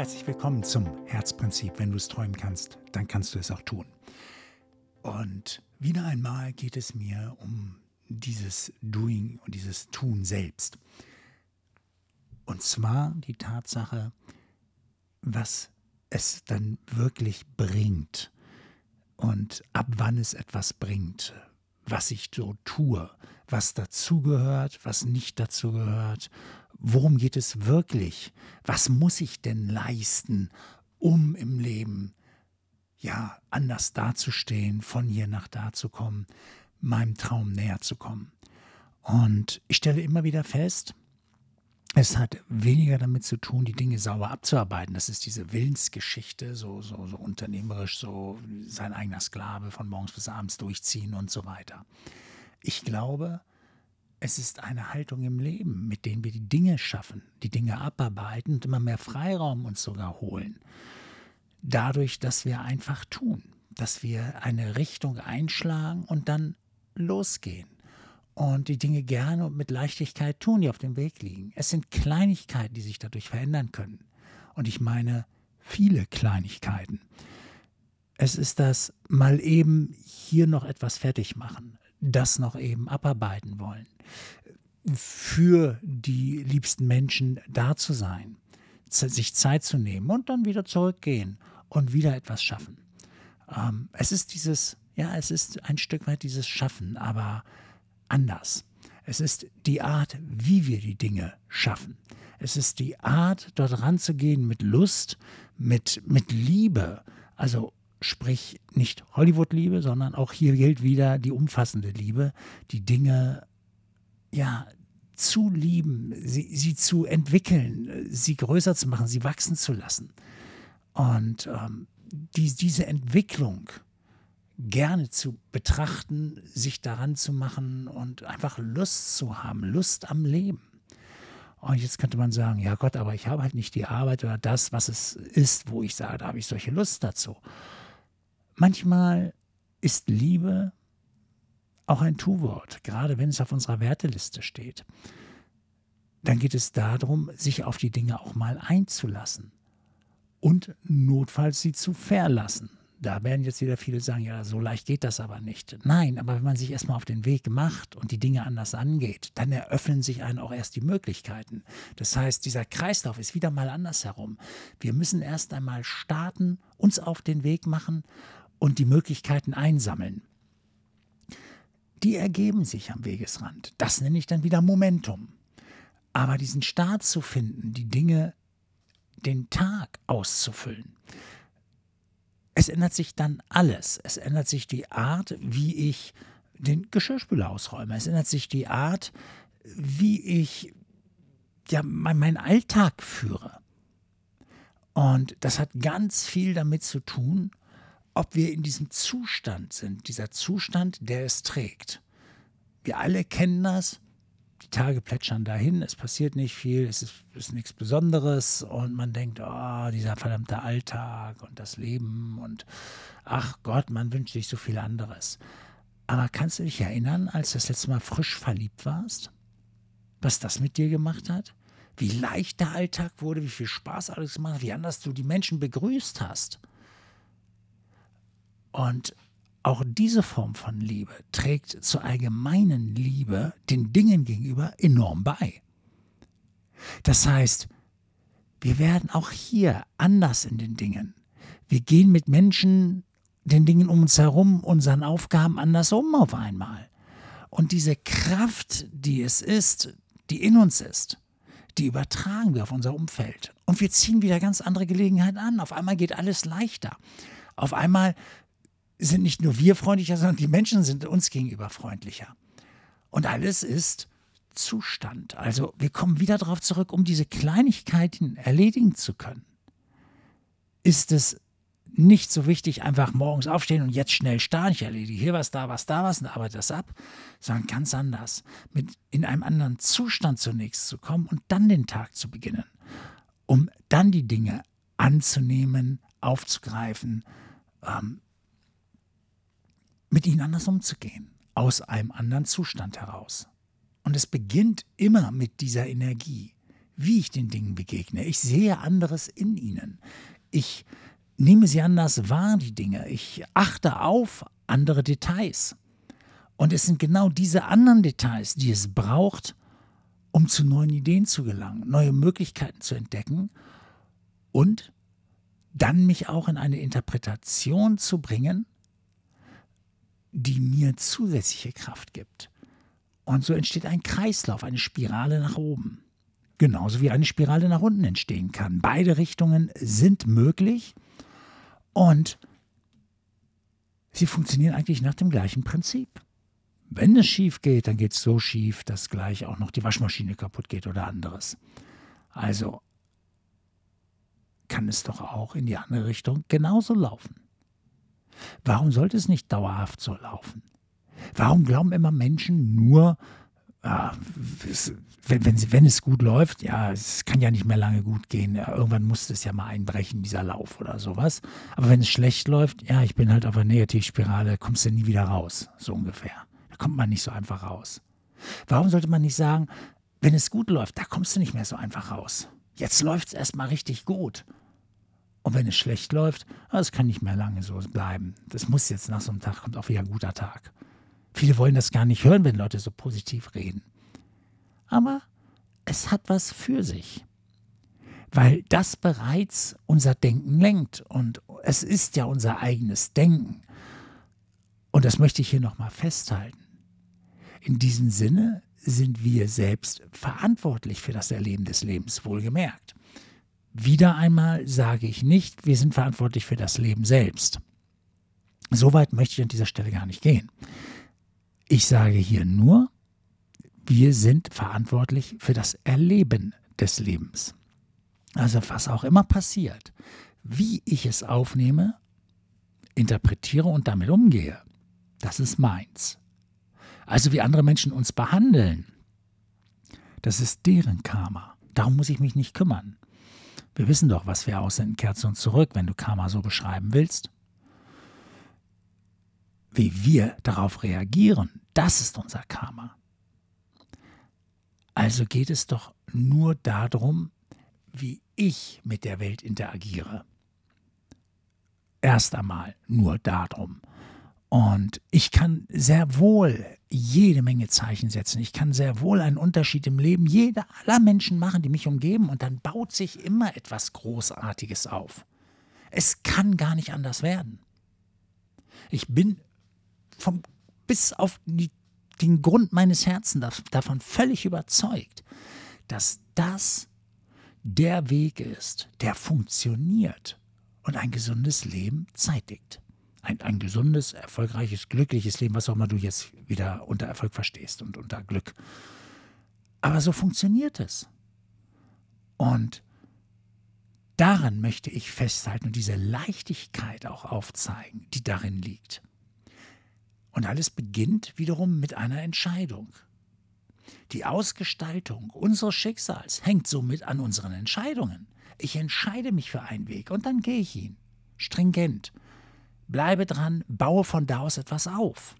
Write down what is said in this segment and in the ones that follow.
Herzlich willkommen zum Herzprinzip. Wenn du es träumen kannst, dann kannst du es auch tun. Und wieder einmal geht es mir um dieses Doing und dieses Tun selbst. Und zwar die Tatsache, was es dann wirklich bringt und ab wann es etwas bringt, was ich so tue, was dazugehört, was nicht dazugehört, worum geht es wirklich, was muss ich denn leisten, um im Leben ja anders dazustehen, von hier nach da zu kommen, meinem Traum näher zu kommen. Und ich stelle immer wieder fest, es hat weniger damit zu tun, die Dinge sauber abzuarbeiten. Das ist diese Willensgeschichte, so, so, so unternehmerisch, so sein eigener Sklave von morgens bis abends durchziehen und so weiter. Ich glaube, es ist eine Haltung im Leben, mit denen wir die Dinge schaffen, die Dinge abarbeiten und immer mehr Freiraum uns sogar holen. Dadurch, dass wir einfach tun, dass wir eine Richtung einschlagen und dann losgehen und die Dinge gerne und mit Leichtigkeit tun, die auf dem Weg liegen. Es sind Kleinigkeiten, die sich dadurch verändern können. Und ich meine viele Kleinigkeiten. Es ist das mal eben hier noch etwas fertig machen, das noch eben abarbeiten wollen, für die liebsten Menschen da zu sein, sich Zeit zu nehmen und dann wieder zurückgehen und wieder etwas schaffen. Ähm, es ist dieses, ja, es ist ein Stück weit dieses Schaffen, aber anders. Es ist die Art, wie wir die Dinge schaffen. Es ist die Art, dort ranzugehen mit Lust, mit, mit Liebe. Also sprich nicht Hollywood-Liebe, sondern auch hier gilt wieder die umfassende Liebe, die Dinge ja zu lieben, sie, sie zu entwickeln, sie größer zu machen, sie wachsen zu lassen. Und ähm, die, diese Entwicklung, gerne zu betrachten, sich daran zu machen und einfach Lust zu haben, Lust am Leben. Und jetzt könnte man sagen, ja Gott, aber ich habe halt nicht die Arbeit oder das, was es ist, wo ich sage, da habe ich solche Lust dazu. Manchmal ist Liebe auch ein Tu-Wort, gerade wenn es auf unserer Werteliste steht. Dann geht es darum, sich auf die Dinge auch mal einzulassen und notfalls sie zu verlassen. Da werden jetzt wieder viele sagen, ja, so leicht geht das aber nicht. Nein, aber wenn man sich erstmal auf den Weg macht und die Dinge anders angeht, dann eröffnen sich einem auch erst die Möglichkeiten. Das heißt, dieser Kreislauf ist wieder mal andersherum. Wir müssen erst einmal starten, uns auf den Weg machen und die Möglichkeiten einsammeln. Die ergeben sich am Wegesrand. Das nenne ich dann wieder Momentum. Aber diesen Start zu finden, die Dinge, den Tag auszufüllen, es ändert sich dann alles. Es ändert sich die Art, wie ich den Geschirrspüler ausräume. Es ändert sich die Art, wie ich ja, meinen Alltag führe. Und das hat ganz viel damit zu tun, ob wir in diesem Zustand sind, dieser Zustand, der es trägt. Wir alle kennen das, die Tage plätschern dahin, es passiert nicht viel, es ist, ist nichts Besonderes und man denkt, oh, dieser verdammte Alltag und das Leben und ach Gott, man wünscht sich so viel anderes. Aber kannst du dich erinnern, als du das letzte Mal frisch verliebt warst? Was das mit dir gemacht hat? Wie leicht der Alltag wurde, wie viel Spaß alles gemacht hat, wie anders du die Menschen begrüßt hast. Und auch diese Form von Liebe trägt zur allgemeinen Liebe den Dingen gegenüber enorm bei. Das heißt, wir werden auch hier anders in den Dingen. Wir gehen mit Menschen, den Dingen um uns herum, unseren Aufgaben anders um auf einmal. Und diese Kraft, die es ist, die in uns ist, die übertragen wir auf unser Umfeld. Und wir ziehen wieder ganz andere Gelegenheiten an. Auf einmal geht alles leichter. Auf einmal sind nicht nur wir freundlicher, sondern die Menschen sind uns gegenüber freundlicher. Und alles ist Zustand. Also wir kommen wieder darauf zurück, um diese Kleinigkeiten erledigen zu können. Ist es nicht so wichtig, einfach morgens aufstehen und jetzt schnell starten, ich erledige hier was, da was, da was und arbeite das ab, sondern ganz anders, mit in einem anderen Zustand zunächst zu kommen und dann den Tag zu beginnen, um dann die Dinge anzunehmen, aufzugreifen, ähm, mit ihnen anders umzugehen, aus einem anderen Zustand heraus. Und es beginnt immer mit dieser Energie, wie ich den Dingen begegne. Ich sehe anderes in ihnen. Ich nehme sie anders wahr, die Dinge. Ich achte auf andere Details. Und es sind genau diese anderen Details, die es braucht, um zu neuen Ideen zu gelangen, neue Möglichkeiten zu entdecken und dann mich auch in eine Interpretation zu bringen, die mir zusätzliche Kraft gibt. Und so entsteht ein Kreislauf, eine Spirale nach oben. Genauso wie eine Spirale nach unten entstehen kann. Beide Richtungen sind möglich und sie funktionieren eigentlich nach dem gleichen Prinzip. Wenn es schief geht, dann geht es so schief, dass gleich auch noch die Waschmaschine kaputt geht oder anderes. Also kann es doch auch in die andere Richtung genauso laufen. Warum sollte es nicht dauerhaft so laufen? Warum glauben immer Menschen nur, ja, wenn, wenn, wenn, es gut läuft, ja, es kann ja nicht mehr lange gut gehen. Ja, irgendwann muss es ja mal einbrechen, dieser Lauf oder sowas. Aber wenn es schlecht läuft, ja, ich bin halt auf einer Negativspirale, kommst du nie wieder raus, so ungefähr kommt man nicht so einfach raus. Warum sollte man nicht sagen, wenn es gut läuft, da kommst du nicht mehr so einfach raus. Jetzt läuft es erstmal richtig gut. Und wenn es schlecht läuft, das kann nicht mehr lange so bleiben. Das muss jetzt nach so einem Tag, kommt auch wieder ein guter Tag. Viele wollen das gar nicht hören, wenn Leute so positiv reden. Aber es hat was für sich. Weil das bereits unser Denken lenkt. Und es ist ja unser eigenes Denken. Und das möchte ich hier nochmal festhalten. In diesem Sinne sind wir selbst verantwortlich für das Erleben des Lebens, wohlgemerkt. Wieder einmal sage ich nicht, wir sind verantwortlich für das Leben selbst. Soweit möchte ich an dieser Stelle gar nicht gehen. Ich sage hier nur, wir sind verantwortlich für das Erleben des Lebens. Also was auch immer passiert, wie ich es aufnehme, interpretiere und damit umgehe, das ist meins. Also wie andere Menschen uns behandeln, das ist deren Karma. Darum muss ich mich nicht kümmern. Wir wissen doch, was wir aussenden, kehrt zu uns zurück, wenn du Karma so beschreiben willst. Wie wir darauf reagieren, das ist unser Karma. Also geht es doch nur darum, wie ich mit der Welt interagiere. Erst einmal nur darum. Und ich kann sehr wohl jede Menge Zeichen setzen. Ich kann sehr wohl einen Unterschied im Leben jeder aller Menschen machen, die mich umgeben. Und dann baut sich immer etwas Großartiges auf. Es kann gar nicht anders werden. Ich bin vom, bis auf die, den Grund meines Herzens davon völlig überzeugt, dass das der Weg ist, der funktioniert und ein gesundes Leben zeitigt ein, ein gesundes, erfolgreiches, glückliches Leben, was auch immer du jetzt wieder unter Erfolg verstehst und unter Glück. Aber so funktioniert es. Und daran möchte ich festhalten und diese Leichtigkeit auch aufzeigen, die darin liegt. Und alles beginnt wiederum mit einer Entscheidung. Die Ausgestaltung unseres Schicksals hängt somit an unseren Entscheidungen. Ich entscheide mich für einen Weg und dann gehe ich ihn. Stringent bleibe dran, baue von da aus etwas auf.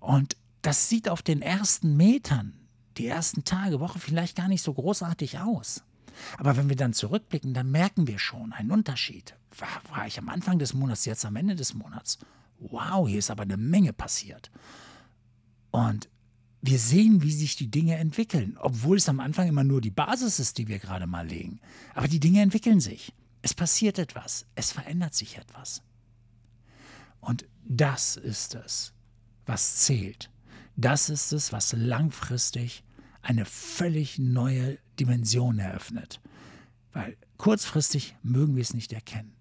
Und das sieht auf den ersten Metern, die ersten Tage, Woche vielleicht gar nicht so großartig aus. Aber wenn wir dann zurückblicken, dann merken wir schon einen Unterschied. War, war ich am Anfang des Monats, jetzt am Ende des Monats? Wow, hier ist aber eine Menge passiert. Und wir sehen, wie sich die Dinge entwickeln, obwohl es am Anfang immer nur die Basis ist, die wir gerade mal legen. Aber die Dinge entwickeln sich. Es passiert etwas. Es verändert sich etwas. Und das ist es, was zählt. Das ist es, was langfristig eine völlig neue Dimension eröffnet. Weil kurzfristig mögen wir es nicht erkennen.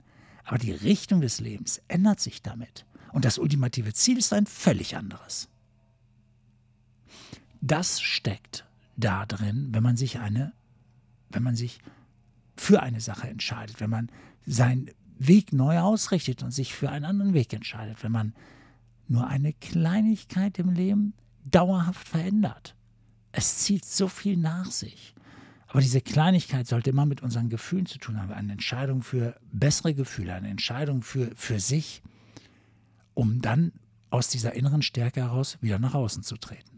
Aber die Richtung des Lebens ändert sich damit. Und das ultimative Ziel ist ein völlig anderes. Das steckt da drin, wenn man sich eine, wenn man sich für eine Sache entscheidet, wenn man sein Weg neu ausrichtet und sich für einen anderen Weg entscheidet, wenn man nur eine Kleinigkeit im Leben dauerhaft verändert. Es zieht so viel nach sich. Aber diese Kleinigkeit sollte immer mit unseren Gefühlen zu tun haben. Eine Entscheidung für bessere Gefühle, eine Entscheidung für, für sich, um dann aus dieser inneren Stärke heraus wieder nach außen zu treten.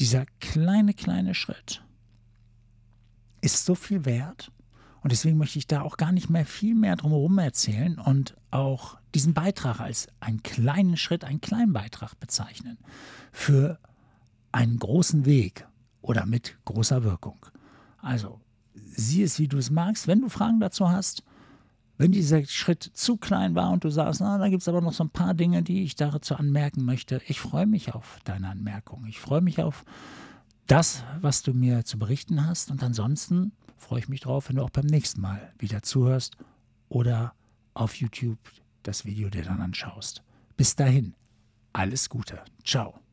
dieser kleine, kleine Schritt ist so viel wert. Und deswegen möchte ich da auch gar nicht mehr viel mehr drumherum erzählen und auch diesen Beitrag als einen kleinen Schritt, einen kleinen Beitrag bezeichnen für einen großen Weg oder mit großer Wirkung. Also, sieh es, wie du es magst. Wenn du Fragen dazu hast, wenn dieser Schritt zu klein war und du sagst, na, da gibt es aber noch so ein paar Dinge, die ich dazu anmerken möchte, ich freue mich auf deine Anmerkung. Ich freue mich auf das, was du mir zu berichten hast. Und ansonsten freue ich mich drauf, wenn du auch beim nächsten Mal wieder zuhörst oder auf YouTube das Video dir dann anschaust. Bis dahin, alles Gute. Ciao.